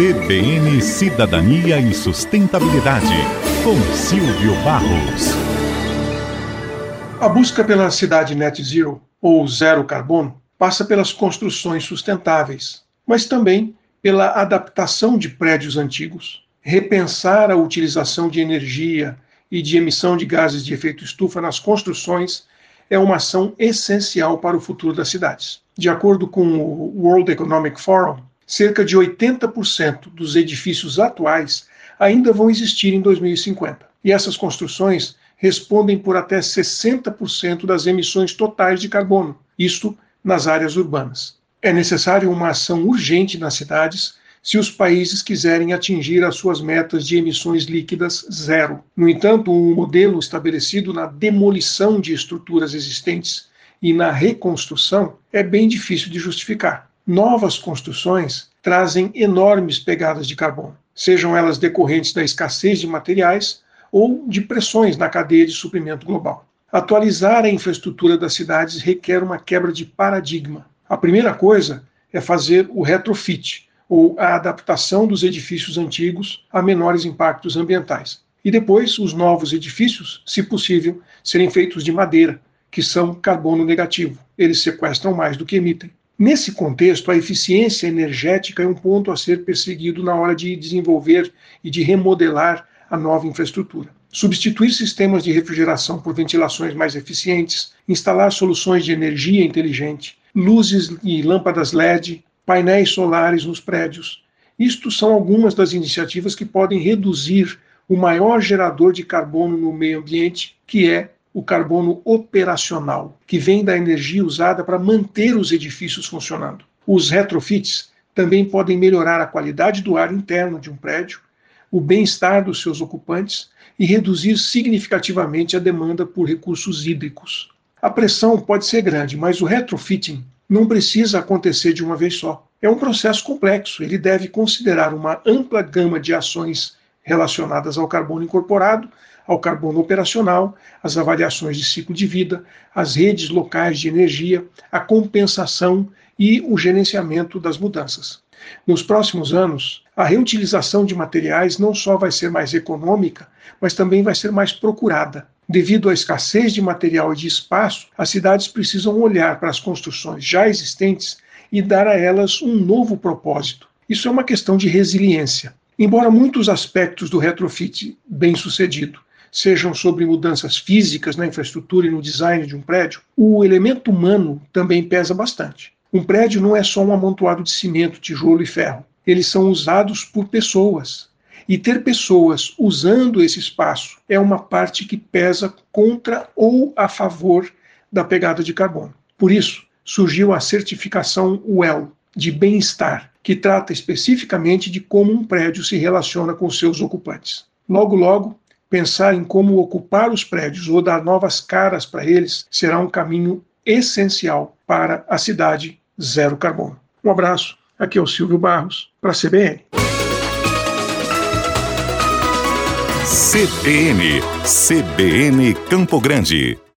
CBN Cidadania e Sustentabilidade, com Silvio Barros. A busca pela cidade net zero, ou zero carbono, passa pelas construções sustentáveis, mas também pela adaptação de prédios antigos, repensar a utilização de energia e de emissão de gases de efeito estufa nas construções é uma ação essencial para o futuro das cidades. De acordo com o World Economic Forum, cerca de 80% dos edifícios atuais ainda vão existir em 2050. E essas construções respondem por até 60% das emissões totais de carbono, isto nas áreas urbanas. É necessário uma ação urgente nas cidades se os países quiserem atingir as suas metas de emissões líquidas zero. No entanto, o um modelo estabelecido na demolição de estruturas existentes e na reconstrução é bem difícil de justificar novas construções trazem enormes pegadas de carbono, sejam elas decorrentes da escassez de materiais ou de pressões na cadeia de suprimento global. Atualizar a infraestrutura das cidades requer uma quebra de paradigma. A primeira coisa é fazer o retrofit, ou a adaptação dos edifícios antigos a menores impactos ambientais. E depois, os novos edifícios, se possível, serem feitos de madeira, que são carbono negativo. Eles sequestram mais do que emitem. Nesse contexto, a eficiência energética é um ponto a ser perseguido na hora de desenvolver e de remodelar a nova infraestrutura. Substituir sistemas de refrigeração por ventilações mais eficientes, instalar soluções de energia inteligente, luzes e lâmpadas LED, painéis solares nos prédios. Isto são algumas das iniciativas que podem reduzir o maior gerador de carbono no meio ambiente, que é o carbono operacional, que vem da energia usada para manter os edifícios funcionando. Os retrofits também podem melhorar a qualidade do ar interno de um prédio, o bem-estar dos seus ocupantes e reduzir significativamente a demanda por recursos hídricos. A pressão pode ser grande, mas o retrofitting não precisa acontecer de uma vez só. É um processo complexo, ele deve considerar uma ampla gama de ações relacionadas ao carbono incorporado, ao carbono operacional, as avaliações de ciclo de vida, as redes locais de energia, a compensação e o gerenciamento das mudanças. Nos próximos anos, a reutilização de materiais não só vai ser mais econômica, mas também vai ser mais procurada. Devido à escassez de material e de espaço, as cidades precisam olhar para as construções já existentes e dar a elas um novo propósito. Isso é uma questão de resiliência. Embora muitos aspectos do retrofit bem sucedido sejam sobre mudanças físicas na infraestrutura e no design de um prédio, o elemento humano também pesa bastante. Um prédio não é só um amontoado de cimento, tijolo e ferro. Eles são usados por pessoas. E ter pessoas usando esse espaço é uma parte que pesa contra ou a favor da pegada de carbono. Por isso, surgiu a certificação WELL, de bem-estar, que trata especificamente de como um prédio se relaciona com seus ocupantes. Logo, logo, pensar em como ocupar os prédios ou dar novas caras para eles será um caminho essencial para a cidade zero carbono. Um abraço, aqui é o Silvio Barros, para a CBN. CBN, CBN Campo Grande.